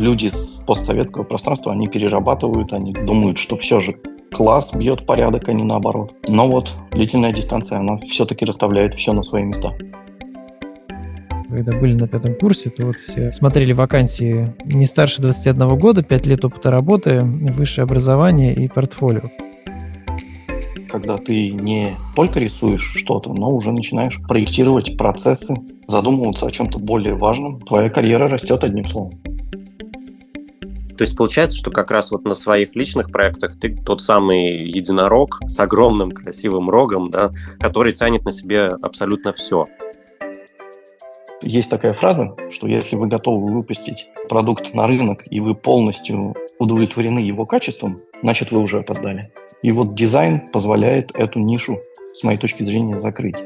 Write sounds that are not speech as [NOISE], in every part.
люди с постсоветского пространства, они перерабатывают, они думают, что все же класс бьет порядок, а не наоборот. Но вот длительная дистанция, она все-таки расставляет все на свои места. Когда были на пятом курсе, то вот все смотрели вакансии не старше 21 года, 5 лет опыта работы, высшее образование и портфолио когда ты не только рисуешь что-то, но уже начинаешь проектировать процессы, задумываться о чем-то более важном, твоя карьера растет одним словом. То есть получается, что как раз вот на своих личных проектах ты тот самый единорог с огромным красивым рогом, да, который тянет на себе абсолютно все. Есть такая фраза, что если вы готовы выпустить продукт на рынок и вы полностью удовлетворены его качеством, значит вы уже опоздали. И вот дизайн позволяет эту нишу, с моей точки зрения, закрыть.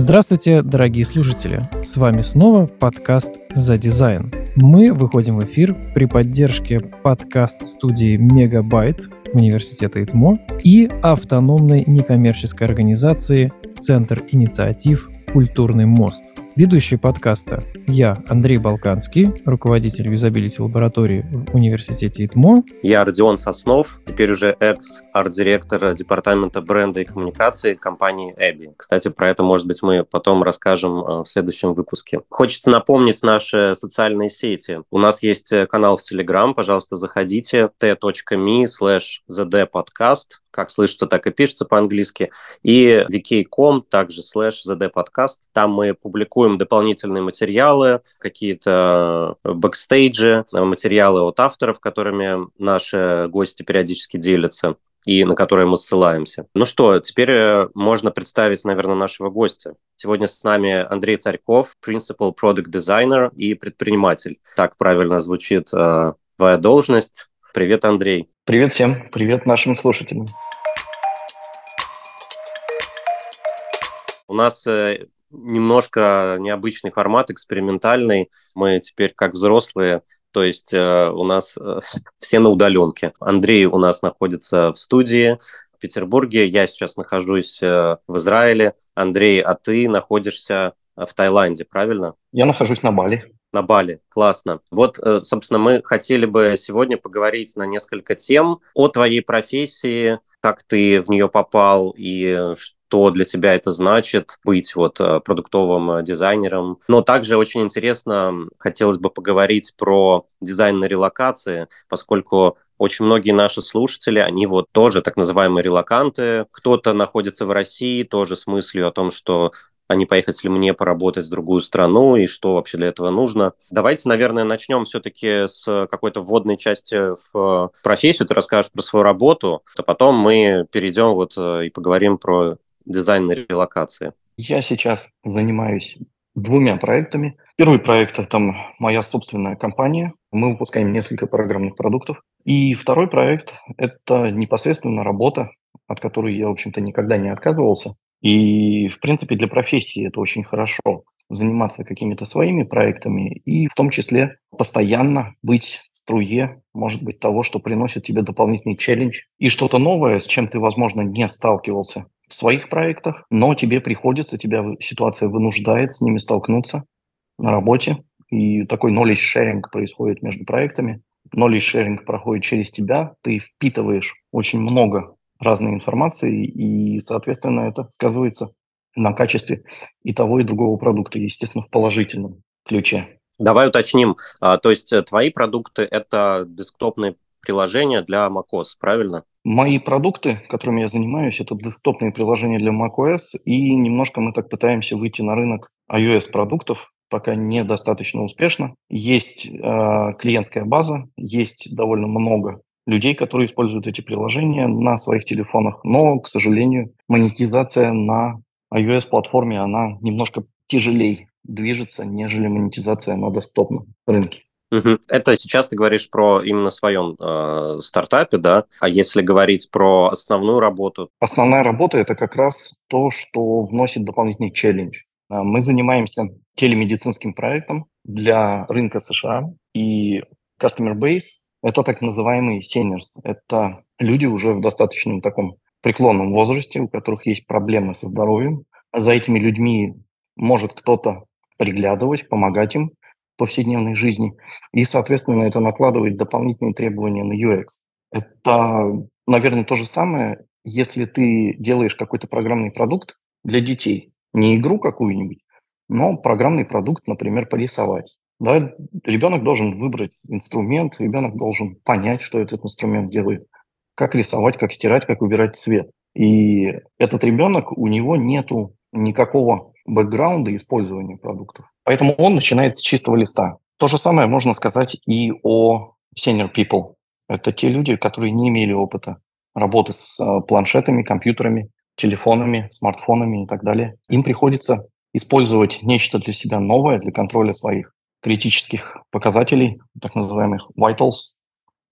Здравствуйте, дорогие слушатели! С вами снова подкаст «За дизайн». Мы выходим в эфир при поддержке подкаст-студии «Мегабайт» Университета ИТМО и автономной некоммерческой организации «Центр инициатив «Культурный мост». Ведущий подкаста я, Андрей Балканский, руководитель юзабилити лаборатории в университете ИТМО. Я Родион Соснов, теперь уже экс-арт-директор департамента бренда и коммуникации компании ABBYY. Кстати, про это, может быть, мы потом расскажем э, в следующем выпуске. Хочется напомнить наши социальные сети. У нас есть э, канал в Telegram, пожалуйста, заходите t.me slash zdpodcast как слышится, так и пишется по-английски, и vk.com, также slash zdpodcast. Там мы публикуем дополнительные материалы, какие-то бэкстейджи, материалы от авторов, которыми наши гости периодически делятся и на которые мы ссылаемся. Ну что, теперь э, можно представить, наверное, нашего гостя. Сегодня с нами Андрей Царьков, Principal Product Designer и предприниматель. Так правильно звучит э, твоя должность. Привет, Андрей. Привет всем, привет нашим слушателям. У нас э, немножко необычный формат, экспериментальный. Мы теперь как взрослые, то есть э, у нас э, [LAUGHS] все на удаленке. Андрей у нас находится в студии в Петербурге, я сейчас нахожусь в Израиле. Андрей, а ты находишься в Таиланде, правильно? Я нахожусь на Бали. На Бали, классно. Вот, собственно, мы хотели бы сегодня поговорить на несколько тем о твоей профессии, как ты в нее попал и что для тебя это значит быть вот э, продуктовым э, дизайнером. Но также очень интересно, хотелось бы поговорить про дизайн на релокации, поскольку очень многие наши слушатели, они вот тоже так называемые релаканты. Кто-то находится в России тоже с мыслью о том, что а не поехать ли мне поработать в другую страну и что вообще для этого нужно. Давайте, наверное, начнем все-таки с какой-то вводной части в профессию. Ты расскажешь про свою работу, а потом мы перейдем вот э, и поговорим про дизайн на релокации. Я сейчас занимаюсь двумя проектами. Первый проект – это моя собственная компания. Мы выпускаем несколько программных продуктов. И второй проект – это непосредственно работа, от которой я, в общем-то, никогда не отказывался. И, в принципе, для профессии это очень хорошо заниматься какими-то своими проектами и в том числе постоянно быть в струе, может быть, того, что приносит тебе дополнительный челлендж и что-то новое, с чем ты, возможно, не сталкивался в своих проектах, но тебе приходится, тебя ситуация вынуждает с ними столкнуться на работе. И такой knowledge sharing происходит между проектами. Knowledge sharing проходит через тебя, ты впитываешь очень много разной информации, и, соответственно, это сказывается на качестве и того, и другого продукта, естественно, в положительном ключе. Давай уточним. А, то есть э, твои продукты – это десктопные приложения для macOS, правильно? Мои продукты, которыми я занимаюсь, это десктопные приложения для macOS, и немножко мы так пытаемся выйти на рынок iOS-продуктов, пока недостаточно успешно. Есть э, клиентская база, есть довольно много людей, которые используют эти приложения на своих телефонах. Но, к сожалению, монетизация на iOS-платформе, она немножко тяжелее движется, нежели монетизация на десктопном рынке. Угу. Это сейчас ты говоришь про именно своем э, стартапе, да? А если говорить про основную работу? Основная работа – это как раз то, что вносит дополнительный челлендж. А, мы занимаемся телемедицинским проектом для рынка США, и Customer Base это так называемые seniors. Это люди уже в достаточном таком преклонном возрасте, у которых есть проблемы со здоровьем. За этими людьми может кто-то приглядывать, помогать им. повседневной жизни, и, соответственно, это накладывает дополнительные требования на UX. Это, наверное, то же самое, если ты делаешь какой-то программный продукт для детей, не игру какую-нибудь, но программный продукт, например, порисовать. Да, ребенок должен выбрать инструмент, ребенок должен понять, что этот инструмент делает, как рисовать, как стирать, как выбирать цвет. И этот ребенок, у него нету никакого бэкграунда использования продуктов. Поэтому он начинает с чистого листа. То же самое можно сказать и о senior people. Это те люди, которые не имели опыта работы с э, планшетами, компьютерами, телефонами, смартфонами и так далее. Им приходится использовать нечто для себя новое, для контроля своих критических показателей, так называемых vitals,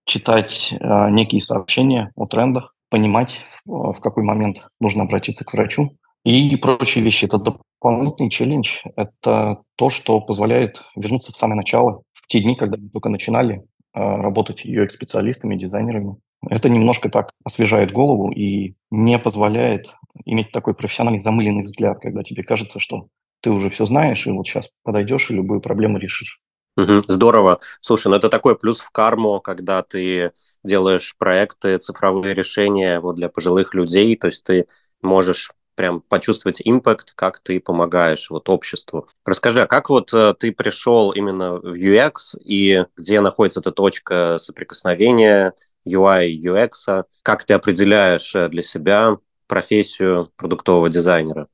читать э, некие сообщения о трендах, понимать, в, в какой момент нужно обратиться к врачу и прочие вещи. Это дополнительный челлендж. Это то, что позволяет вернуться в самое начало, в те дни, когда мы только начинали э, работать UX-специалистами, дизайнерами. Это немножко так освежает голову и не позволяет иметь такой профессиональный замыленный взгляд, когда тебе кажется, что ты уже все знаешь, и вот сейчас подойдешь и любую проблему решишь. Угу, здорово. Слушай, ну это такой плюс в карму, когда ты делаешь проекты, цифровые решения вот для пожилых людей, то есть ты можешь прям почувствовать импакт, как ты помогаешь вот обществу. Расскажи, а как вот э, ты пришел именно в UX и где находится эта точка соприкосновения UI и UX? Как ты определяешь э, для себя профессию продуктового дизайнера?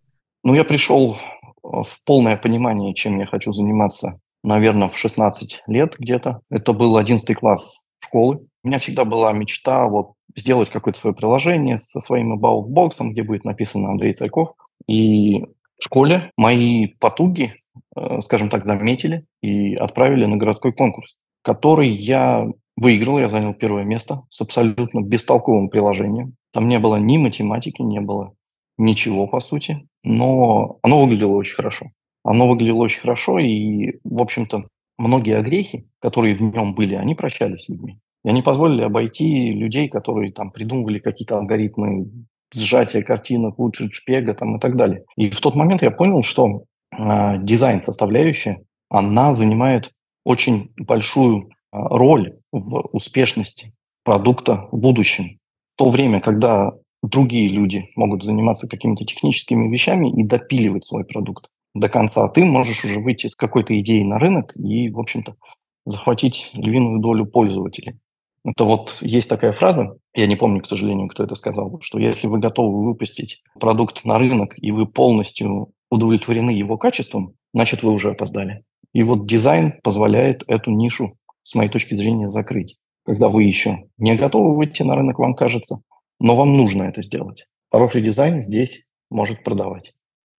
Ну, я пришел в полное понимание, чем я хочу заниматься, наверное, в 16 лет где-то. Это был 11 класс школы. У меня всегда была мечта вот сделать какое-то свое приложение со своим about боксом, где будет написано Андрей Царьков. И в школе мои потуги, э, скажем так, заметили и отправили на городской конкурс, который я выиграл, я занял первое место с абсолютно бестолковым приложением. Там не было ни математики, не было ничего, по сути, но оно выглядело очень хорошо. Оно выглядело очень хорошо, и, в общем-то, многие огрехи, которые в нем были, они прощались людьми. И они позволили обойти людей, которые там придумывали какие-то алгоритмы сжатия картинок, лучше шпега там, и так далее. И в тот момент я понял, что э, дизайн-составляющая, она занимает очень большую э, роль в успешности продукта в будущем. В то время, когда другие люди могут заниматься какими-то техническими вещами и допиливать свой продукт до конца. Ты можешь уже выйти с какой-то идеей на рынок и, в общем-то, захватить львиную долю пользователей. Это вот есть такая фраза, я не помню, к сожалению, кто это сказал, что если вы готовы выпустить продукт на рынок и вы полностью удовлетворены его качеством, значит, вы уже опоздали. И вот дизайн позволяет эту нишу, с моей точки зрения, закрыть. Когда вы еще не готовы выйти на рынок, вам кажется, но вам нужно это сделать. Хороший дизайн здесь может продавать.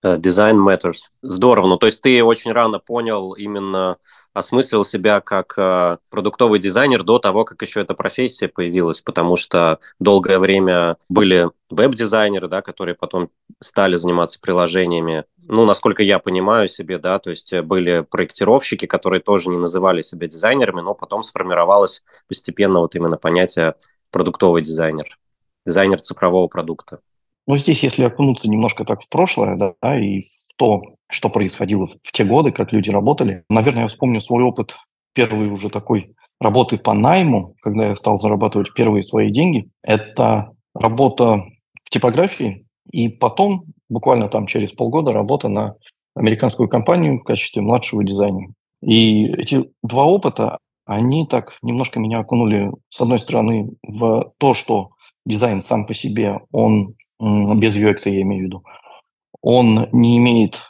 Дизайн uh, matters. Здорово. Ну, то есть ты очень рано понял, именно осмыслил себя как uh, продуктовый дизайнер до того, как еще эта профессия появилась, потому что долгое время были веб-дизайнеры, да, которые потом стали заниматься приложениями. Ну, насколько я понимаю себе, да, то есть были проектировщики, которые тоже не называли себя дизайнерами, но потом сформировалось постепенно вот именно понятие продуктовый дизайнер дизайнер цифрового продукта. Ну, здесь, если окунуться немножко так в прошлое, да, да, и в то, что происходило в те годы, как люди работали, наверное, я вспомню свой опыт первый уже такой работы по найму, когда я стал зарабатывать первые свои деньги. Это работа в типографии, и потом, буквально там через полгода, работа на американскую компанию в качестве младшего дизайнера. И эти два опыта, они так немножко меня окунули, с одной стороны, в то, что дизайн сам по себе, он без UX, я имею в виду, он не имеет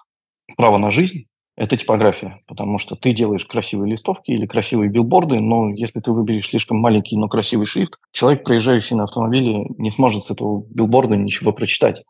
права на жизнь, это типография, потому что ты делаешь красивые листовки или красивые билборды, но если ты выберешь слишком маленький, но красивый шрифт, человек, проезжающий на автомобиле, не сможет с этого билборда ничего прочитать.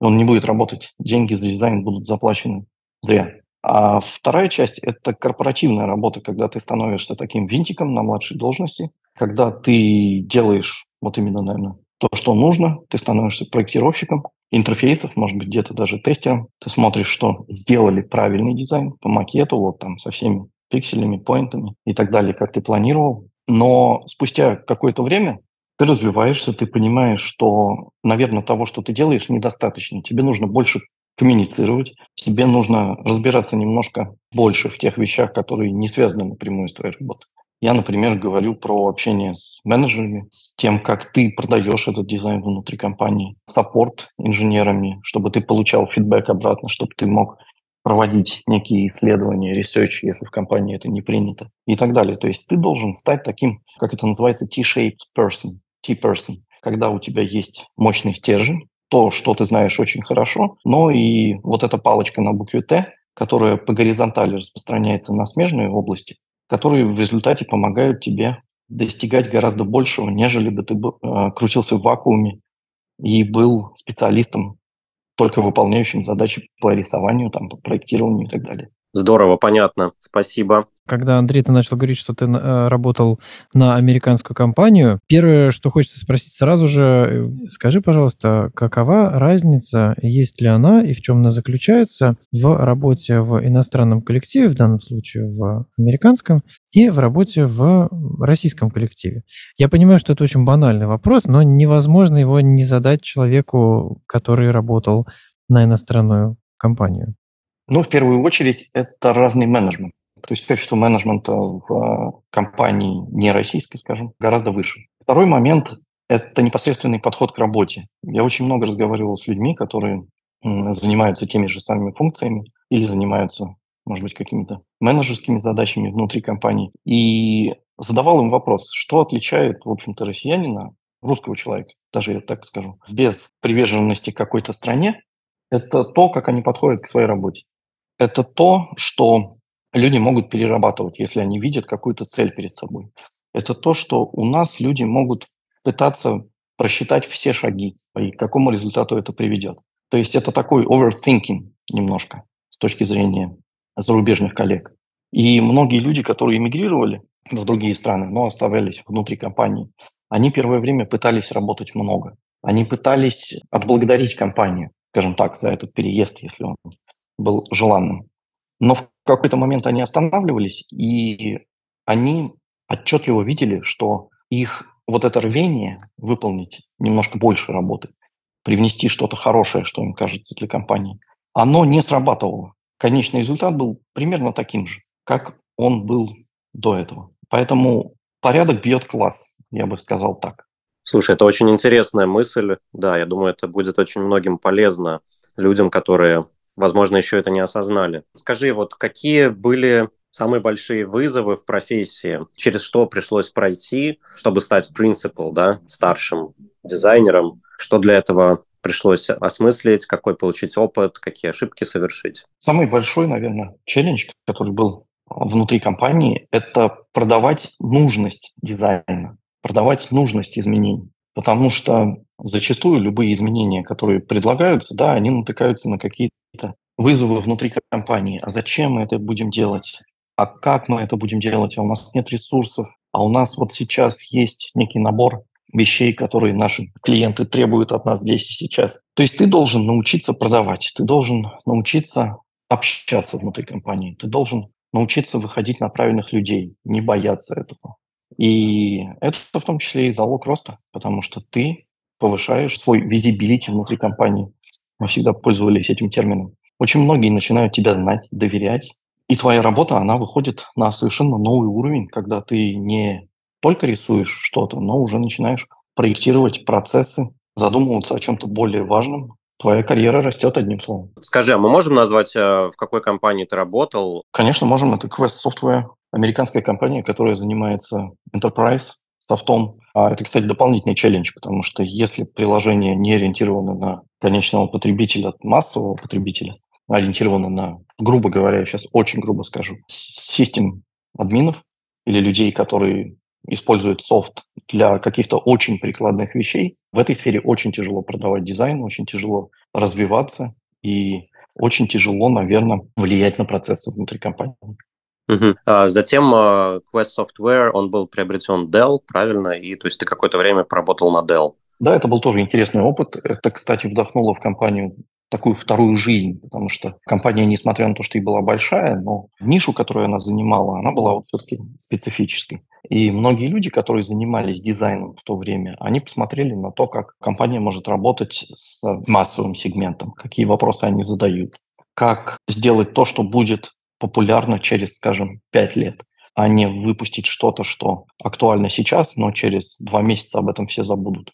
Он не будет работать. Деньги за дизайн будут заплачены зря. А вторая часть – это корпоративная работа, когда ты становишься таким винтиком на младшей должности, когда ты делаешь, вот именно, наверное, то, что нужно, ты становишься проектировщиком интерфейсов, может быть, где-то даже тестером. Ты смотришь, что сделали правильный дизайн по макету, вот там со всеми пикселями, поинтами и так далее, как ты планировал. Но спустя какое-то время ты развиваешься, ты понимаешь, что, наверное, того, что ты делаешь, недостаточно. Тебе нужно больше коммуницировать, тебе нужно разбираться немножко больше в тех вещах, которые не связаны напрямую с твоей работой. Я, например, говорю про общение с менеджерами, с тем, как ты продаешь этот дизайн внутри компании, саппорт инженерами, чтобы ты получал фидбэк обратно, чтобы ты мог проводить некие исследования, research, если в компании это не принято, и так далее. То есть ты должен стать таким, как это называется, T-shaped person, T-person, когда у тебя есть мощный стержень, то, что ты знаешь очень хорошо, но и вот эта палочка на букве Т, которая по горизонтали распространяется на смежные области, которые в результате помогают тебе достигать гораздо большего, нежели бы ты э, крутился в вакууме и был специалистом только выполняющим задачи по рисованию, там, по проектированию и так далее. Здорово, понятно. Спасибо. Когда, Андрей, ты начал говорить, что ты э, работал на американскую компанию, первое, что хочется спросить сразу же, э, скажи, пожалуйста, какова разница, есть ли она и в чем она заключается в работе в иностранном коллективе, в данном случае в американском, и в работе в российском коллективе? Я понимаю, что это очень банальный вопрос, но невозможно его не задать человеку, который работал на иностранную компанию. Ну, в первую очередь, это разный менеджмент. То есть качество менеджмента в э, компании не российской, скажем, гораздо выше. Второй момент – это непосредственный подход к работе. Я очень много разговаривал с людьми, которые занимаются теми же самыми функциями или занимаются, может быть, какими-то менеджерскими задачами внутри компании. И задавал им вопрос, что отличает, в общем-то, россиянина, русского человека, даже я так скажу, без приверженности какой-то стране, это то, как они подходят к своей работе это то, что люди могут перерабатывать, если они видят какую-то цель перед собой. Это то, что у нас люди могут пытаться просчитать все шаги и к какому результату это приведет. То есть это такой overthinking немножко с точки зрения зарубежных коллег. И многие люди, которые эмигрировали в другие страны, но оставались внутри компании, они первое время пытались работать много. Они пытались отблагодарить компанию, скажем так, за этот переезд, если он был желанным. Но в какой-то момент они останавливались, и они отчетливо видели, что их вот это рвение выполнить немножко больше работы, привнести что-то хорошее, что им кажется для компании, оно не срабатывало. Конечный результат был примерно таким же, как он был до этого. Поэтому порядок бьет класс, я бы сказал так. Слушай, это очень интересная мысль. Да, я думаю, это будет очень многим полезно людям, которые возможно, еще это не осознали. Скажи, вот какие были самые большие вызовы в профессии, через что пришлось пройти, чтобы стать принципал, да, старшим дизайнером, что для этого пришлось осмыслить, какой получить опыт, какие ошибки совершить? Самый большой, наверное, челлендж, который был внутри компании, это продавать нужность дизайна, продавать нужность изменений. Потому что зачастую любые изменения, которые предлагаются, да, они натыкаются на какие-то вызовы внутри компании. А зачем мы это будем делать? А как мы это будем делать? А у нас нет ресурсов. А у нас вот сейчас есть некий набор вещей, которые наши клиенты требуют от нас здесь и сейчас. То есть ты должен научиться продавать, ты должен научиться общаться внутри компании, ты должен научиться выходить на правильных людей, не бояться этого. И это в том числе и залог роста, потому что ты повышаешь свой визибилити внутри компании. Мы всегда пользовались этим термином. Очень многие начинают тебя знать, доверять. И твоя работа, она выходит на совершенно новый уровень, когда ты не только рисуешь что-то, но уже начинаешь проектировать процессы, задумываться о чем-то более важном. Твоя карьера растет одним словом. Скажи, а мы можем назвать, э, в какой компании ты работал? Конечно, можем. Это Quest Software американская компания, которая занимается enterprise софтом. А это, кстати, дополнительный челлендж, потому что если приложение не ориентировано на конечного потребителя, массового потребителя, а ориентировано на, грубо говоря, я сейчас очень грубо скажу, систем админов или людей, которые используют софт для каких-то очень прикладных вещей, в этой сфере очень тяжело продавать дизайн, очень тяжело развиваться и очень тяжело, наверное, влиять на процессы внутри компании. Угу. А затем uh, Quest Software, он был приобретен Dell, правильно? И то есть ты какое-то время поработал на Dell. Да, это был тоже интересный опыт. Это, кстати, вдохнуло в компанию такую вторую жизнь, потому что компания, несмотря на то, что и была большая, но нишу, которую она занимала, она была вот все-таки специфической. И многие люди, которые занимались дизайном в то время, они посмотрели на то, как компания может работать с массовым сегментом, какие вопросы они задают, как сделать то, что будет популярно через, скажем, пять лет, а не выпустить что-то, что актуально сейчас, но через два месяца об этом все забудут.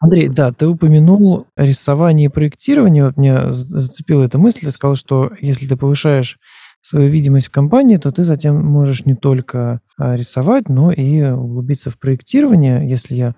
Андрей, да, ты упомянул рисование и проектирование. Вот меня зацепила эта мысль. Ты сказал, что если ты повышаешь свою видимость в компании, то ты затем можешь не только а, рисовать, но и углубиться в проектирование. Если я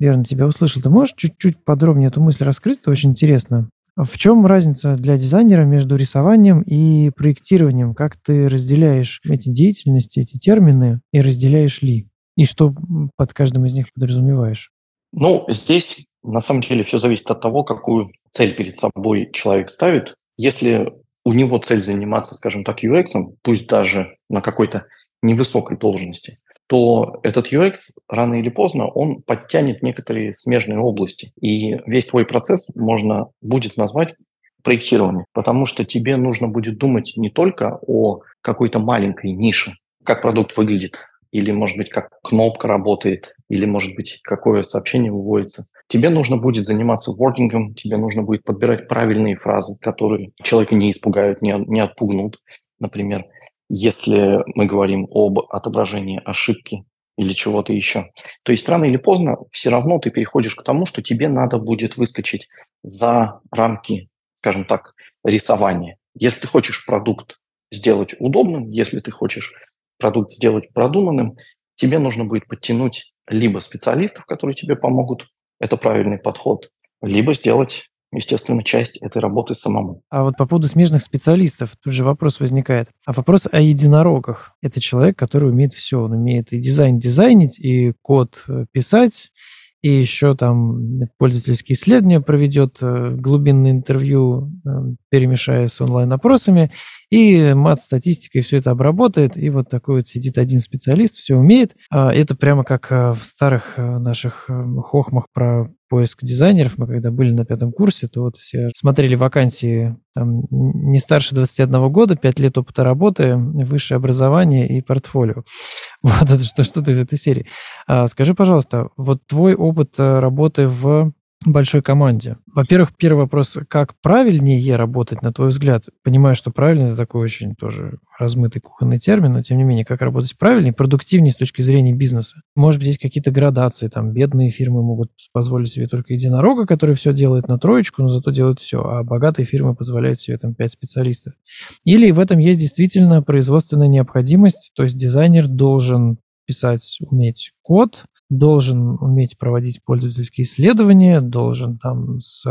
верно тебя услышал, ты можешь чуть-чуть подробнее эту мысль раскрыть? Это очень интересно. В чем разница для дизайнера между рисованием и проектированием? Как ты разделяешь эти деятельности, эти термины, и разделяешь ли? И что под каждым из них подразумеваешь? Ну, здесь на самом деле все зависит от того, какую цель перед собой человек ставит. Если у него цель заниматься, скажем так, UX, пусть даже на какой-то невысокой должности, то этот UX рано или поздно он подтянет некоторые смежные области. И весь твой процесс можно будет назвать проектирование, потому что тебе нужно будет думать не только о какой-то маленькой нише, как продукт выглядит, или, может быть, как кнопка работает, или, может быть, какое сообщение выводится. Тебе нужно будет заниматься вордингом, тебе нужно будет подбирать правильные фразы, которые человека не испугают, не, не отпугнут. Например, если мы говорим об отображении ошибки или чего-то еще. То есть рано или поздно все равно ты переходишь к тому, что тебе надо будет выскочить за рамки, скажем так, рисования. Если ты хочешь продукт сделать удобным, если ты хочешь продукт сделать продуманным, тебе нужно будет подтянуть либо специалистов, которые тебе помогут, это правильный подход, либо сделать естественно, часть этой работы самому. А вот по поводу смежных специалистов, тут же вопрос возникает. А вопрос о единорогах. Это человек, который умеет все. Он умеет и дизайн дизайнить, и код э, писать, и еще там пользовательские исследования проведет, э, глубинное интервью, э, перемешая с онлайн-опросами, и мат-статистикой все это обработает, и вот такой вот сидит один специалист, все умеет. А это прямо как в старых наших хохмах про поиск дизайнеров. Мы когда были на пятом курсе, то вот все смотрели вакансии там, не старше 21 года, 5 лет опыта работы, высшее образование и портфолио. [LAUGHS] Вот это что, что-то из этой серии. А, скажи, пожалуйста, вот твой опыт э, работы в большой команде. Во-первых, первый вопрос, как правильнее работать, на твой взгляд? Понимаю, что правильно это такой очень тоже размытый кухонный термин, но тем не менее, как работать правильнее, продуктивнее с точки зрения бизнеса? Может быть, есть какие-то градации, там, бедные фирмы могут позволить себе только единорога, который все делает на троечку, но зато делает все, а богатые фирмы позволяют себе там пять специалистов. Или в этом есть действительно производственная необходимость, то есть дизайнер должен писать, уметь код, должен уметь проводить пользовательские исследования, должен там с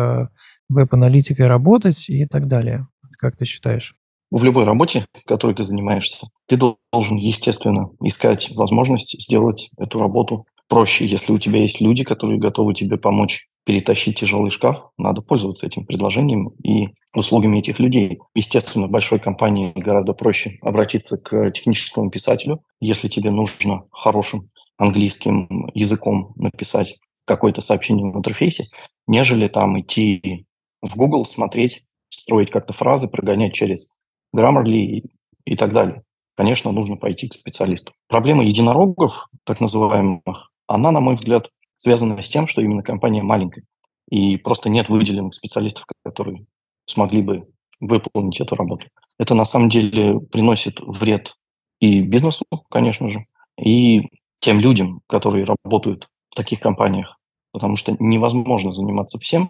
веб-аналитикой работать и так далее. Как ты считаешь? В любой работе, которой ты занимаешься, ты должен, естественно, искать возможность сделать эту работу проще. Если у тебя есть люди, которые готовы тебе помочь перетащить тяжелый шкаф, надо пользоваться этим предложением и услугами этих людей. Естественно, большой компании гораздо проще обратиться к техническому писателю, если тебе нужно хорошим английским языком написать какое-то сообщение в интерфейсе, нежели там идти в Google, смотреть, строить как-то фразы, прогонять через Grammarly и, так далее. Конечно, нужно пойти к специалисту. Проблема единорогов, так называемых, она, на мой взгляд, связана с тем, что именно компания маленькая. И просто нет выделенных специалистов, которые смогли бы выполнить эту работу. Это на самом деле приносит вред и бизнесу, конечно же, и тем людям, которые работают в таких компаниях, потому что невозможно заниматься всем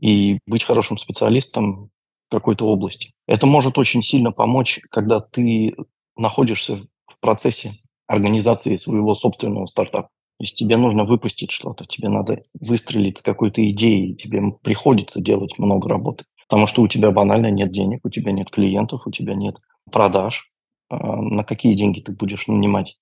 и быть хорошим специалистом в какой-то области. Это может очень сильно помочь, когда ты находишься в процессе организации своего собственного стартапа. То есть тебе нужно выпустить что-то, тебе надо выстрелить с какой-то идеей, тебе приходится делать много работы, потому что у тебя банально нет денег, у тебя нет клиентов, у тебя нет продаж. А на какие деньги ты будешь нанимать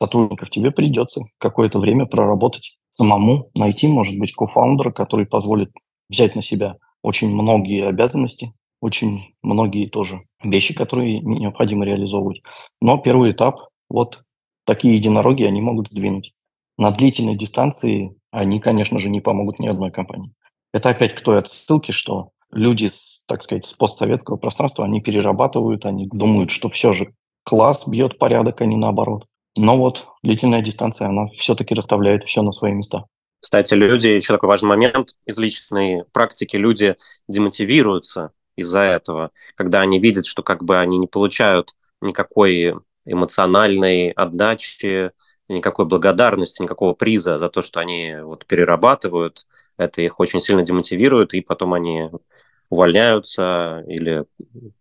сотрудников, тебе придется какое-то время проработать самому, найти, может быть, кофаундера, который позволит взять на себя очень многие обязанности, очень многие тоже вещи, которые необходимо реализовывать. Но первый этап, вот такие единороги, они могут сдвинуть. На длительной дистанции они, конечно же, не помогут ни одной компании. Это опять к той отсылке, что люди, с, так сказать, с постсоветского пространства, они перерабатывают, они думают, что все же класс бьет порядок, а не наоборот. Но вот длительная дистанция, она все-таки расставляет все на свои места. Кстати, люди, еще такой важный момент из личной практики, люди демотивируются из-за этого, когда они видят, что как бы они не получают никакой эмоциональной отдачи, никакой благодарности, никакого приза за то, что они вот перерабатывают, это их очень сильно демотивирует, и потом они увольняются или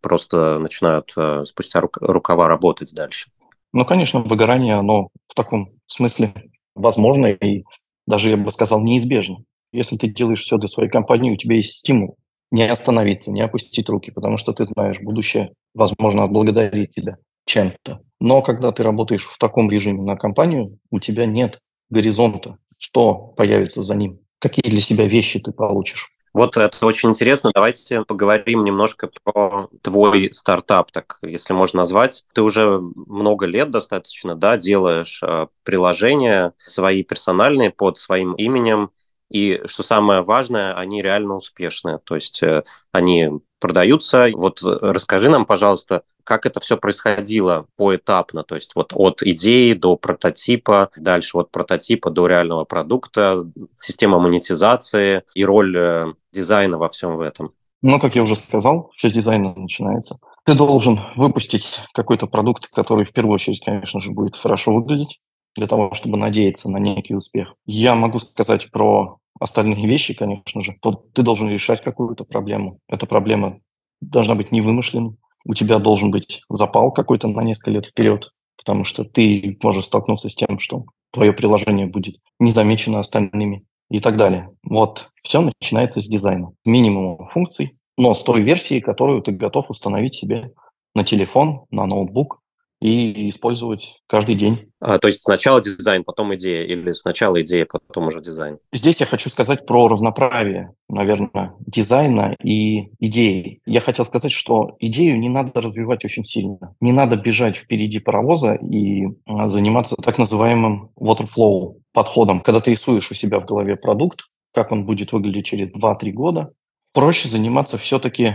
просто начинают э, спустя рукава работать дальше. Ну, конечно, выгорание, оно в таком смысле возможно и даже, я бы сказал, неизбежно. Если ты делаешь все для своей компании, у тебя есть стимул не остановиться, не опустить руки, потому что ты знаешь, будущее, возможно, отблагодарит тебя чем-то. Но когда ты работаешь в таком режиме на компанию, у тебя нет горизонта, что появится за ним, какие для себя вещи ты получишь. Вот это очень интересно. Давайте поговорим немножко про твой стартап, так если можно назвать. Ты уже много лет достаточно, да, делаешь э, приложения свои персональные под своим именем. И что самое важное, они реально успешные. То есть э, они продаются. Вот э, расскажи нам, пожалуйста, как это все происходило поэтапно, то есть вот от идеи до прототипа, дальше от прототипа до реального продукта, система монетизации и роль э, дизайна во всем в этом. Ну, как я уже сказал, все с дизайна начинается. Ты должен выпустить какой-то продукт, который в первую очередь, конечно же, будет хорошо выглядеть для того, чтобы надеяться на некий успех. Я могу сказать про остальные вещи, конечно же, то ты должен решать какую-то проблему. Эта проблема должна быть невымышленной. У тебя должен быть запал какой-то на несколько лет вперед, потому что ты можешь столкнуться с тем, что твое приложение будет не замечено остальными и так далее. Вот все начинается с дизайна. Минимум функций, но с той версии, которую ты готов установить себе на телефон, на ноутбук, и использовать каждый день. А, то есть сначала дизайн, потом идея, или сначала идея, потом уже дизайн? Здесь я хочу сказать про равноправие, наверное, дизайна и идеи. Я хотел сказать, что идею не надо развивать очень сильно. Не надо бежать впереди паровоза и а, заниматься так называемым waterflow подходом. Когда ты рисуешь у себя в голове продукт, как он будет выглядеть через 2-3 года, проще заниматься все-таки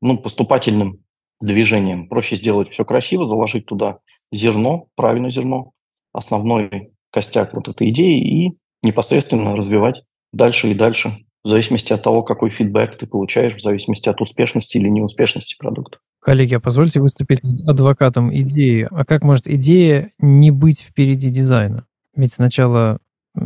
ну, поступательным движением. Проще сделать все красиво, заложить туда зерно, правильное зерно, основной костяк вот этой идеи и непосредственно развивать дальше и дальше, в зависимости от того, какой фидбэк ты получаешь, в зависимости от успешности или неуспешности продукта. Коллеги, а позвольте выступить адвокатом идеи. А как может идея не быть впереди дизайна? Ведь сначала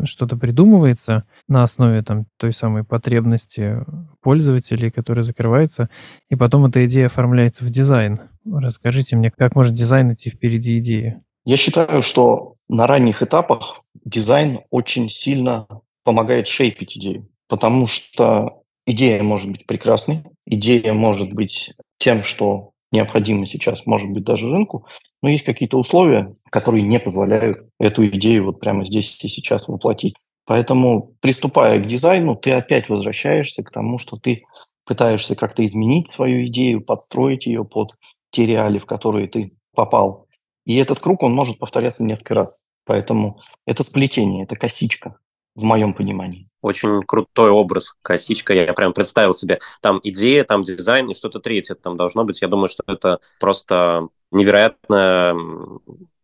что-то придумывается на основе там, той самой потребности пользователей, которая закрывается, и потом эта идея оформляется в дизайн. Расскажите мне, как может дизайн идти впереди идеи? Я считаю, что на ранних этапах дизайн очень сильно помогает шейпить идею, потому что идея может быть прекрасной, идея может быть тем, что необходимо сейчас, может быть, даже рынку, но есть какие-то условия, которые не позволяют эту идею вот прямо здесь и сейчас воплотить. Поэтому, приступая к дизайну, ты опять возвращаешься к тому, что ты пытаешься как-то изменить свою идею, подстроить ее под те реалии, в которые ты попал. И этот круг, он может повторяться несколько раз. Поэтому это сплетение, это косичка в моем понимании. Очень крутой образ, косичка, я прям представил себе. Там идея, там дизайн и что-то третье там должно быть. Я думаю, что это просто невероятная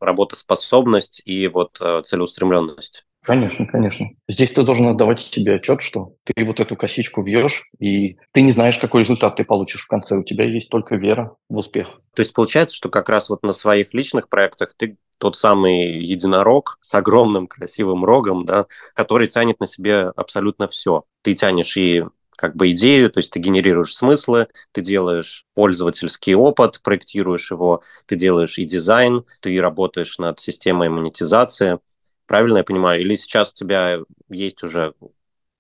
работоспособность и вот э, целеустремленность. Конечно, конечно. Здесь ты должен отдавать себе отчет, что ты вот эту косичку бьешь, и ты не знаешь, какой результат ты получишь в конце. У тебя есть только вера в успех. То есть получается, что как раз вот на своих личных проектах ты тот самый единорог с огромным красивым рогом, да, который тянет на себе абсолютно все. Ты тянешь и как бы идею, то есть ты генерируешь смыслы, ты делаешь пользовательский опыт, проектируешь его, ты делаешь и дизайн, ты работаешь над системой монетизации. Правильно я понимаю? Или сейчас у тебя есть уже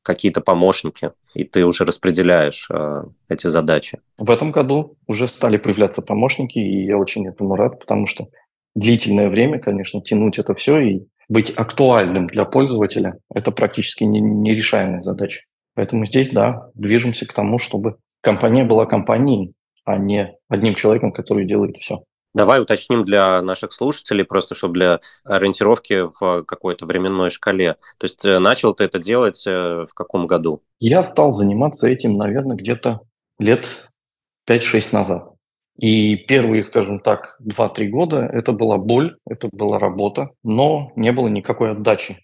какие-то помощники, и ты уже распределяешь э, эти задачи? В этом году уже стали появляться помощники, и я очень этому рад, потому что длительное время, конечно, тянуть это все и быть актуальным для пользователя – это практически нерешаемая задача. Поэтому здесь, да, движемся к тому, чтобы компания была компанией, а не одним человеком, который делает все. Давай уточним для наших слушателей, просто чтобы для ориентировки в какой-то временной шкале. То есть э, начал ты это делать э, в каком году? Я стал заниматься этим, наверное, где-то лет 5-6 назад. И первые, скажем так, 2-3 года это была боль, это была работа, но не было никакой отдачи.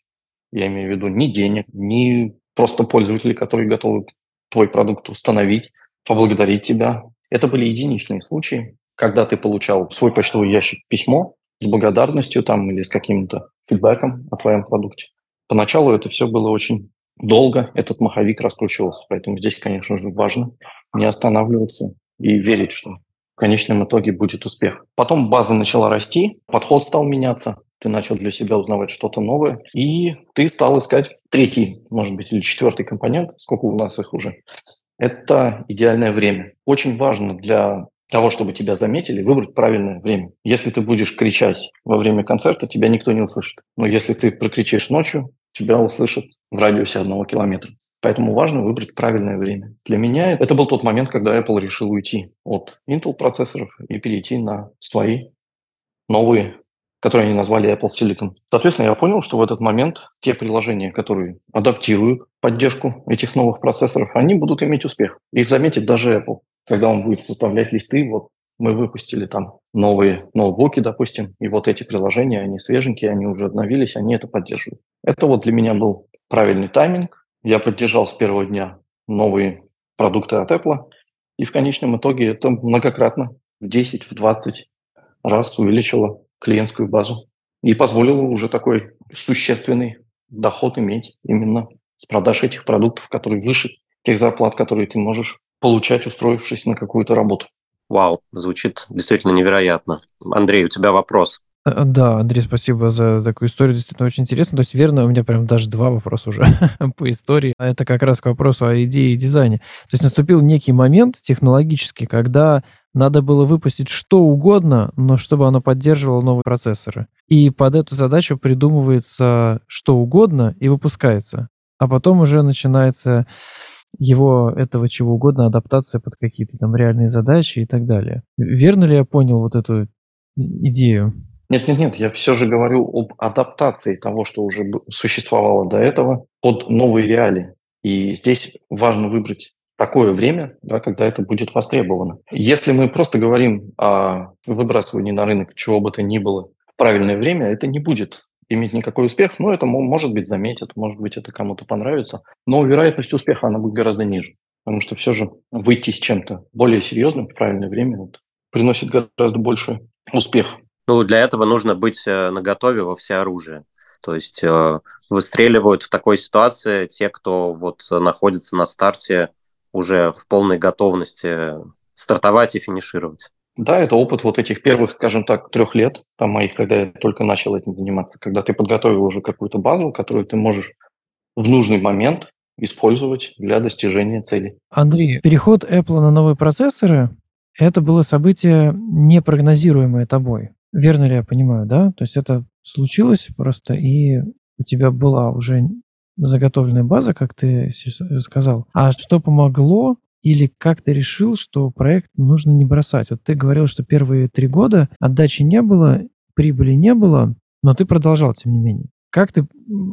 Я имею в виду ни денег, ни просто пользователей, которые готовы твой продукт установить, поблагодарить тебя. Это были единичные случаи, когда ты получал в свой почтовый ящик письмо с благодарностью там или с каким-то фидбэком о твоем продукте. Поначалу это все было очень долго, этот маховик раскручивался, поэтому здесь, конечно же, важно не останавливаться и верить, что в конечном итоге будет успех. Потом база начала расти, подход стал меняться, ты начал для себя узнавать что-то новое, и ты стал искать третий, может быть, или четвертый компонент, сколько у нас их уже. Это идеальное время. Очень важно для того, чтобы тебя заметили, выбрать правильное время. Если ты будешь кричать во время концерта, тебя никто не услышит. Но если ты прокричишь ночью, тебя услышат в радиусе одного километра. Поэтому важно выбрать правильное время. Для меня это был тот момент, когда Apple решил уйти от Intel процессоров и перейти на свои новые, которые они назвали Apple Silicon. Соответственно, я понял, что в этот момент те приложения, которые адаптируют поддержку этих новых процессоров, они будут иметь успех. Их заметит даже Apple когда он будет составлять листы, вот мы выпустили там новые ноутбуки, допустим, и вот эти приложения, они свеженькие, они уже обновились, они это поддерживают. Это вот для меня был правильный тайминг. Я поддержал с первого дня новые продукты от Apple, и в конечном итоге это многократно, в 10, в 20 раз увеличило клиентскую базу и позволило уже такой существенный доход иметь именно с продаж этих продуктов, которые выше тех зарплат, которые ты можешь получать, устроившись на какую-то работу. Вау, звучит действительно невероятно. Андрей, у тебя вопрос. Э, да, Андрей, спасибо за такую историю, действительно очень интересно. То есть, верно, у меня прям даже два вопроса уже [LAUGHS] по истории. А это как раз к вопросу о идее и дизайне. То есть наступил некий момент технологический, когда надо было выпустить что угодно, но чтобы оно поддерживало новые процессоры. И под эту задачу придумывается что угодно и выпускается. А потом уже начинается его этого чего угодно, адаптация под какие-то там реальные задачи и так далее. Верно ли я понял вот эту идею? Нет, нет, нет, я все же говорю об адаптации того, что уже существовало до этого, под новые реалии. И здесь важно выбрать такое время, да, когда это будет востребовано. Если мы просто говорим о выбрасывании на рынок чего бы то ни было в правильное время, это не будет иметь никакой успех, но это может быть заметят, может быть это кому-то понравится, но вероятность успеха она будет гораздо ниже, потому что все же выйти с чем-то более серьезным в правильное время вот, приносит гораздо больше успех. Ну, для этого нужно быть э, наготове во все оружие. То есть э, выстреливают в такой ситуации те, кто вот находится на старте уже в полной готовности стартовать и финишировать. Да, это опыт вот этих первых, скажем так, трех лет, там моих, когда я только начал этим заниматься, когда ты подготовил уже какую-то базу, которую ты можешь в нужный момент использовать для достижения цели. Андрей, переход Apple на новые процессоры – это было событие непрогнозируемое тобой. Верно ли я понимаю, да? То есть это случилось просто, и у тебя была уже заготовленная база, как ты сказал. А что помогло или как ты решил, что проект нужно не бросать? Вот ты говорил, что первые три года отдачи не было, прибыли не было, но ты продолжал, тем не менее. Как ты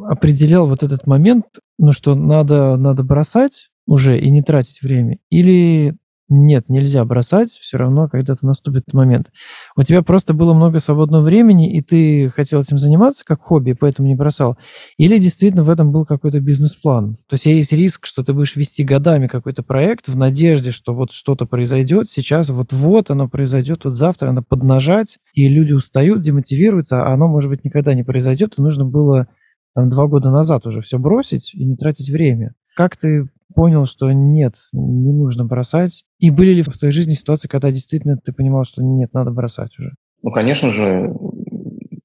определял вот этот момент, ну что надо, надо бросать уже и не тратить время? Или нет, нельзя бросать, все равно когда-то наступит момент. У тебя просто было много свободного времени, и ты хотел этим заниматься как хобби, поэтому не бросал. Или действительно в этом был какой-то бизнес-план. То есть есть риск, что ты будешь вести годами какой-то проект в надежде, что вот что-то произойдет, сейчас вот-вот оно произойдет, вот завтра надо поднажать, и люди устают, демотивируются, а оно, может быть, никогда не произойдет, и нужно было там два года назад уже все бросить и не тратить время. Как ты понял, что нет, не нужно бросать? И были ли в твоей жизни ситуации, когда действительно ты понимал, что нет, надо бросать уже? Ну, конечно же,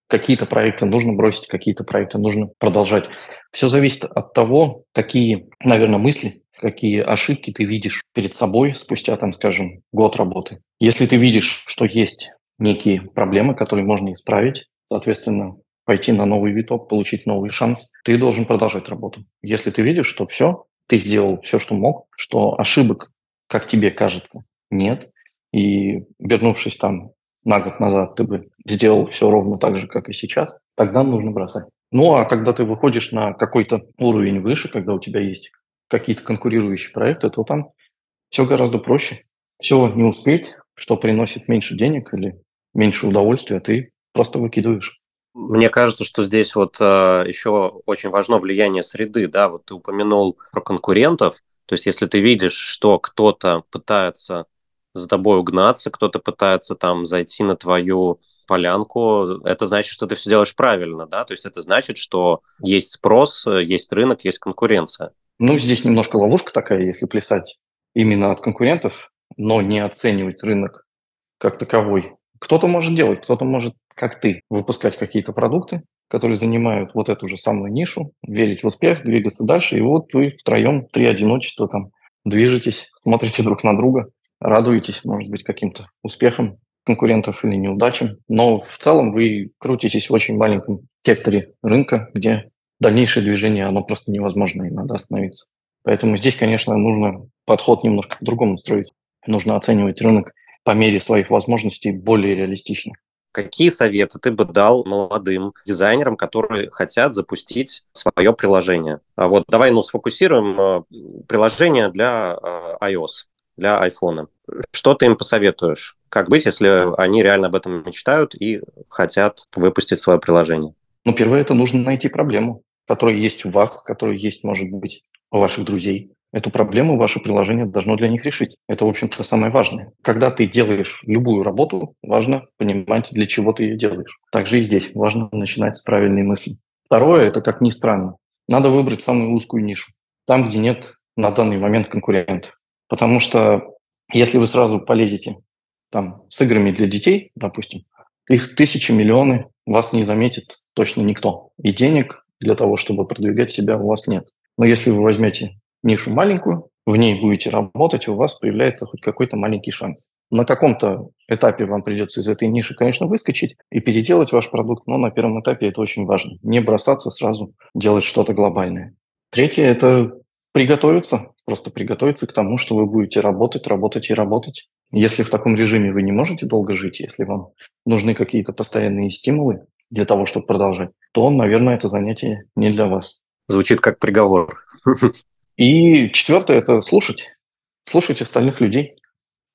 какие-то проекты нужно бросить, какие-то проекты нужно продолжать. Все зависит от того, какие, наверное, мысли, какие ошибки ты видишь перед собой спустя, там, скажем, год работы. Если ты видишь, что есть некие проблемы, которые можно исправить, соответственно, пойти на новый виток, получить новый шанс, ты должен продолжать работу. Если ты видишь, что все, ты сделал все, что мог, что ошибок, как тебе кажется, нет, и вернувшись там на год назад ты бы сделал все ровно так же, как и сейчас, тогда нужно бросать. Ну, а когда ты выходишь на какой-то уровень выше, когда у тебя есть какие-то конкурирующие проекты, то там все гораздо проще. Все не успеть, что приносит меньше денег или меньше удовольствия, ты просто выкидываешь. Мне кажется, что здесь вот э, еще очень важно влияние среды, да, вот ты упомянул про конкурентов, то есть если ты видишь, что кто-то пытается за тобой угнаться, кто-то пытается там зайти на твою полянку, это значит, что ты все делаешь правильно, да, то есть это значит, что есть спрос, есть рынок, есть конкуренция. Ну, здесь немножко ловушка такая, если плясать именно от конкурентов, но не оценивать рынок как таковой. Кто-то может делать, кто-то может, как ты, выпускать какие-то продукты, которые занимают вот эту же самую нишу, верить в успех, двигаться дальше, и вот вы втроем, три одиночества там движетесь, смотрите друг на друга, радуетесь, может быть, каким-то успехам конкурентов или неудачам, но в целом вы крутитесь в очень маленьком секторе рынка, где дальнейшее движение, оно просто невозможно, и надо остановиться. Поэтому здесь, конечно, нужно подход немножко по-другому строить. Нужно оценивать рынок по мере своих возможностей более реалистично. Какие советы ты бы дал молодым дизайнерам, которые хотят запустить свое приложение? А вот давай ну, сфокусируем э, приложение для э, iOS, для iPhone. Что ты им посоветуешь? Как быть, если они реально об этом мечтают и хотят выпустить свое приложение? Ну, первое, это нужно найти проблему, которая есть у вас, которая есть, может быть, у ваших друзей. Эту проблему ваше приложение должно для них решить. Это, в общем-то, самое важное. Когда ты делаешь любую работу, важно понимать, для чего ты ее делаешь. Также и здесь важно начинать с правильной мысли. Второе, это, как ни странно, надо выбрать самую узкую нишу. Там, где нет на данный момент конкурентов. Потому что если вы сразу полезете там, с играми для детей, допустим, их тысячи, миллионы, вас не заметит точно никто. И денег для того, чтобы продвигать себя, у вас нет. Но если вы возьмете нишу маленькую, в ней будете работать, у вас появляется хоть какой-то маленький шанс. На каком-то этапе вам придется из этой ниши, конечно, выскочить и переделать ваш продукт, но на первом этапе это очень важно. Не бросаться сразу делать что-то глобальное. Третье – это приготовиться, просто приготовиться к тому, что вы будете работать, работать и работать. Если в таком режиме вы не можете долго жить, если вам нужны какие-то постоянные стимулы для того, чтобы продолжать, то, наверное, это занятие не для вас. Звучит как приговор. [LAUGHS] И четвертое – это слушать. Слушать остальных людей.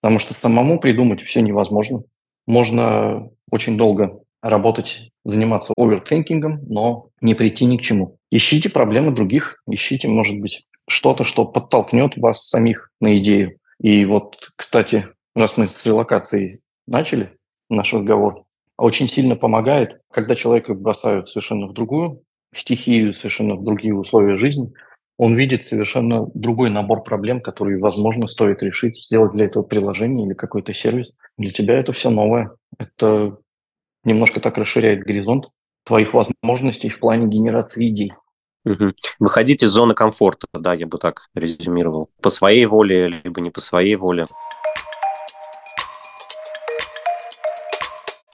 Потому что самому придумать все невозможно. Можно очень долго работать, заниматься овертинкингом, но не прийти ни к чему. Ищите проблемы других, ищите, может быть, что-то, что подтолкнет вас самих на идею. И вот, кстати, раз мы с релокацией начали наш разговор, очень сильно помогает, когда человека бросают совершенно в другую стихию, совершенно в другие условия жизни – он видит совершенно другой набор проблем, которые, возможно, стоит решить, сделать для этого приложение или какой-то сервис. Для тебя это все новое. Это немножко так расширяет горизонт твоих возможностей в плане генерации идей. Угу. Выходить из зоны комфорта, да, я бы так резюмировал. По своей воле, либо не по своей воле.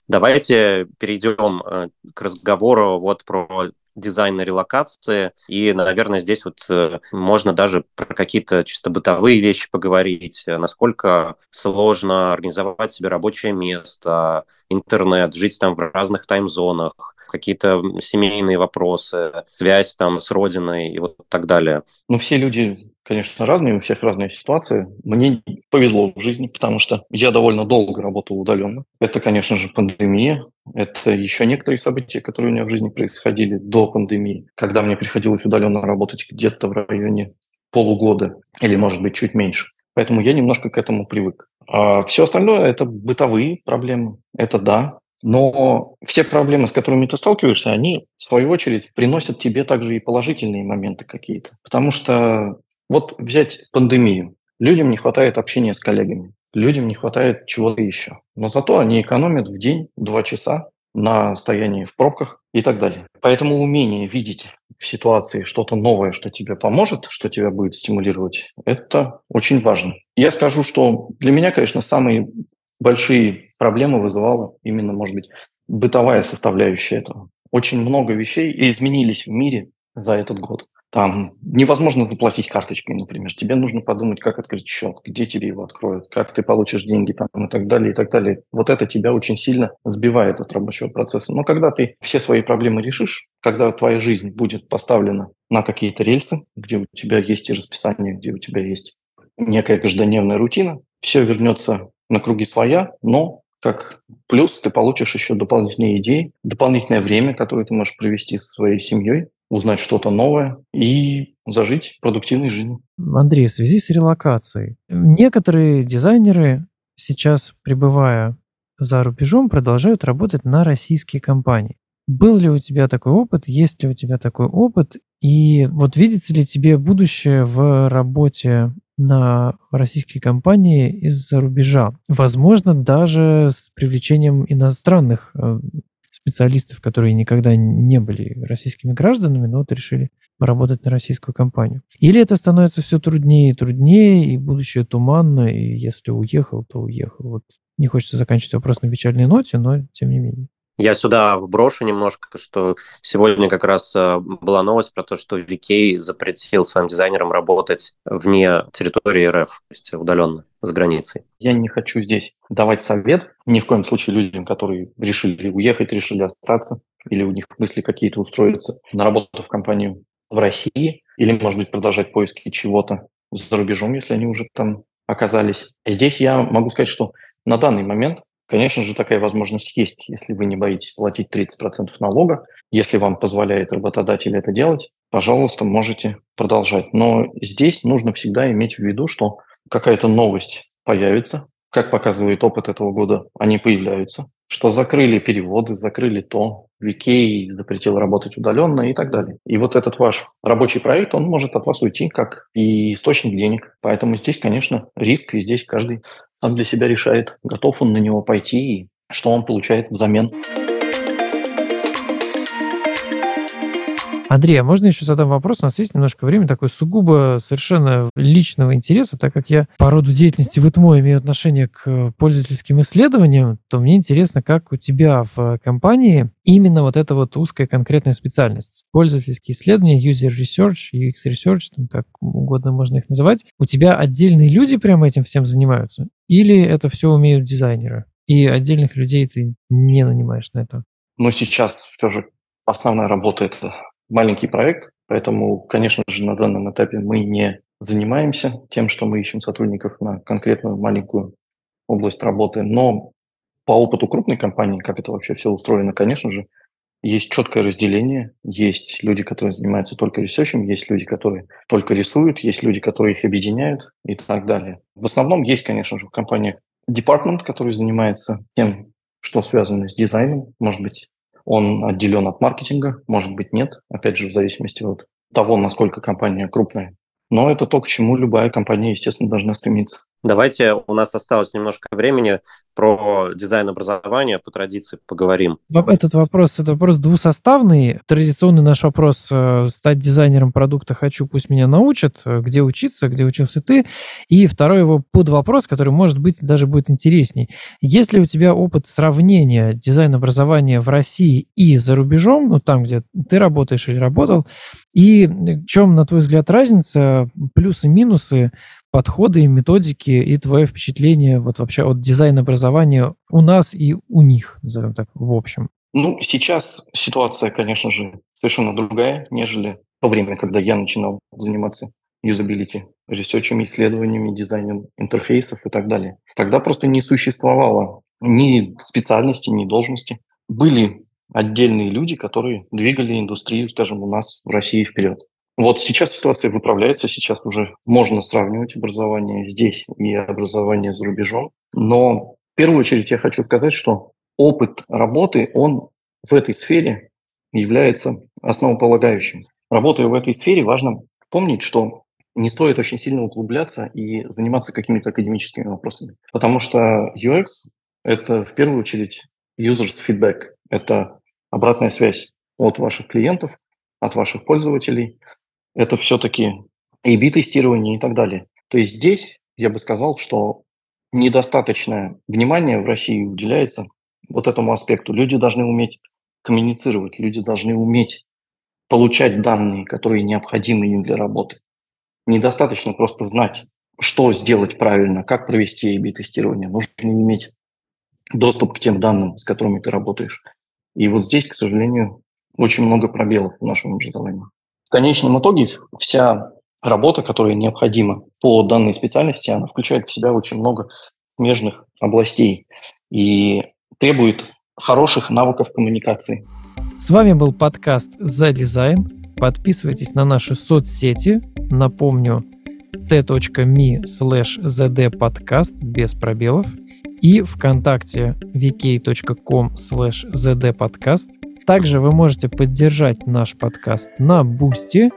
Давайте перейдем э, к разговору вот про дизайна релокации. И, наверное, здесь вот э, можно даже про какие-то чисто бытовые вещи поговорить, насколько сложно организовать себе рабочее место, интернет, жить там в разных таймзонах, какие-то семейные вопросы, связь там с родиной и вот так далее. Ну, все люди конечно, разные, у всех разные ситуации. Мне повезло в жизни, потому что я довольно долго работал удаленно. Это, конечно же, пандемия. Это еще некоторые события, которые у меня в жизни происходили до пандемии, когда мне приходилось удаленно работать где-то в районе полугода или, может быть, чуть меньше. Поэтому я немножко к этому привык. А все остальное – это бытовые проблемы. Это да. Но все проблемы, с которыми ты сталкиваешься, они, в свою очередь, приносят тебе также и положительные моменты какие-то. Потому что вот взять пандемию. Людям не хватает общения с коллегами, людям не хватает чего-то еще. Но зато они экономят в день два часа на стоянии в пробках и так далее. Поэтому умение видеть в ситуации что-то новое, что тебе поможет, что тебя будет стимулировать, это очень важно. Я скажу, что для меня, конечно, самые большие проблемы вызывала именно, может быть, бытовая составляющая этого. Очень много вещей изменились в мире за этот год. Там невозможно заплатить карточкой, например. Тебе нужно подумать, как открыть счет, где тебе его откроют, как ты получишь деньги там и так далее, и так далее. Вот это тебя очень сильно сбивает от рабочего процесса. Но когда ты все свои проблемы решишь, когда твоя жизнь будет поставлена на какие-то рельсы, где у тебя есть и расписание, где у тебя есть некая каждодневная рутина, все вернется на круги своя, но как плюс ты получишь еще дополнительные идеи, дополнительное время, которое ты можешь провести со своей семьей, узнать что-то новое и зажить продуктивной жизнью. Андрей, в связи с релокацией, некоторые дизайнеры сейчас, пребывая за рубежом, продолжают работать на российские компании. Был ли у тебя такой опыт? Есть ли у тебя такой опыт? И вот видится ли тебе будущее в работе на российские компании из-за рубежа? Возможно, даже с привлечением иностранных э, специалистов, которые никогда не были российскими гражданами, но вот решили работать на российскую компанию. Или это становится все труднее и труднее, и будущее туманно, и если уехал, то уехал. Вот не хочется заканчивать вопрос на печальной ноте, но тем не менее. Я сюда вброшу немножко, что сегодня как раз э, была новость про то, что Викей запретил своим дизайнерам работать вне территории РФ, то есть удаленно, с границей. Я не хочу здесь давать совет ни в коем случае людям, которые решили уехать, решили остаться, или у них мысли какие-то устроиться на работу в компанию в России, или, может быть, продолжать поиски чего-то за рубежом, если они уже там оказались. Здесь я могу сказать, что на данный момент Конечно же, такая возможность есть, если вы не боитесь платить 30% налога. Если вам позволяет работодатель это делать, пожалуйста, можете продолжать. Но здесь нужно всегда иметь в виду, что какая-то новость появится, как показывает опыт этого года, они появляются, что закрыли переводы, закрыли то, Викей запретил работать удаленно и так далее. И вот этот ваш рабочий проект, он может от вас уйти как и источник денег. Поэтому здесь, конечно, риск, и здесь каждый сам для себя решает, готов он на него пойти и что он получает взамен. Андрей, а можно еще задам вопрос? У нас есть немножко времени такой сугубо совершенно личного интереса, так как я по роду деятельности в ИТМО имею отношение к пользовательским исследованиям, то мне интересно, как у тебя в компании именно вот эта вот узкая конкретная специальность. Пользовательские исследования, user research, UX research, там как угодно можно их называть. У тебя отдельные люди прямо этим всем занимаются? Или это все умеют дизайнеры? И отдельных людей ты не нанимаешь на это? Но сейчас все же основная работа это маленький проект, поэтому, конечно же, на данном этапе мы не занимаемся тем, что мы ищем сотрудников на конкретную маленькую область работы. Но по опыту крупной компании, как это вообще все устроено, конечно же, есть четкое разделение. Есть люди, которые занимаются только ресерчем, есть люди, которые только рисуют, есть люди, которые их объединяют и так далее. В основном есть, конечно же, в компании департмент, который занимается тем, что связано с дизайном, может быть, он отделен от маркетинга, может быть, нет. Опять же, в зависимости от того, насколько компания крупная. Но это то, к чему любая компания, естественно, должна стремиться. Давайте, у нас осталось немножко времени, про дизайн образования по традиции поговорим. Этот вопрос, это вопрос двусоставный. Традиционный наш вопрос э, стать дизайнером продукта хочу, пусть меня научат, э, где учиться, где учился ты. И второй его под вопрос, который, может быть, даже будет интересней. Есть ли у тебя опыт сравнения дизайн образования в России и за рубежом, ну там, где ты работаешь или работал, и в чем, на твой взгляд, разница, плюсы-минусы подходы, методики и твое впечатление вот вообще от дизайна образования у нас и у них, назовем так, в общем? Ну, сейчас ситуация, конечно же, совершенно другая, нежели во время, когда я начинал заниматься юзабилити, ресерчами, исследованиями, дизайном интерфейсов и так далее. Тогда просто не существовало ни специальности, ни должности. Были отдельные люди, которые двигали индустрию, скажем, у нас в России вперед. Вот сейчас ситуация выправляется, сейчас уже можно сравнивать образование здесь и образование за рубежом. Но в первую очередь я хочу сказать, что опыт работы, он в этой сфере является основополагающим. Работая в этой сфере, важно помнить, что не стоит очень сильно углубляться и заниматься какими-то академическими вопросами. Потому что UX — это в первую очередь users feedback, это обратная связь от ваших клиентов, от ваших пользователей, это все-таки A-B-тестирование и так далее. То есть здесь я бы сказал, что недостаточное внимание в России уделяется вот этому аспекту. Люди должны уметь коммуницировать, люди должны уметь получать данные, которые необходимы им для работы. Недостаточно просто знать, что сделать правильно, как провести A-B-тестирование. Нужно иметь доступ к тем данным, с которыми ты работаешь. И вот здесь, к сожалению, очень много пробелов в нашем образовании. В конечном итоге вся работа, которая необходима по данной специальности, она включает в себя очень много смежных областей и требует хороших навыков коммуникации. С вами был подкаст «За дизайн». Подписывайтесь на наши соцсети. Напомню, t.me slash zdpodcast без пробелов и ВКонтакте vk.com slash zdpodcast. Также вы можете поддержать наш подкаст на Boosty.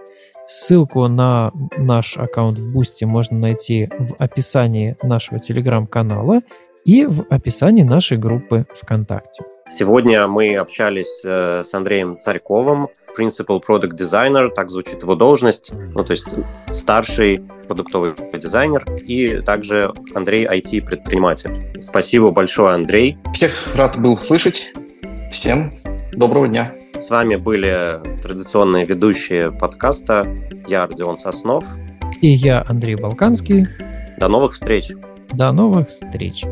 Ссылку на наш аккаунт в Boosty можно найти в описании нашего телеграм-канала и в описании нашей группы ВКонтакте. Сегодня мы общались э, с Андреем Царьковым, Principal Product Designer, так звучит его должность, ну, то есть старший продуктовый дизайнер, и также Андрей IT-предприниматель. Спасибо большое, Андрей. Всех рад был слышать. Всем доброго дня. С вами были традиционные ведущие подкаста. Я Родион Соснов. И я Андрей Балканский. До новых встреч. До новых встреч.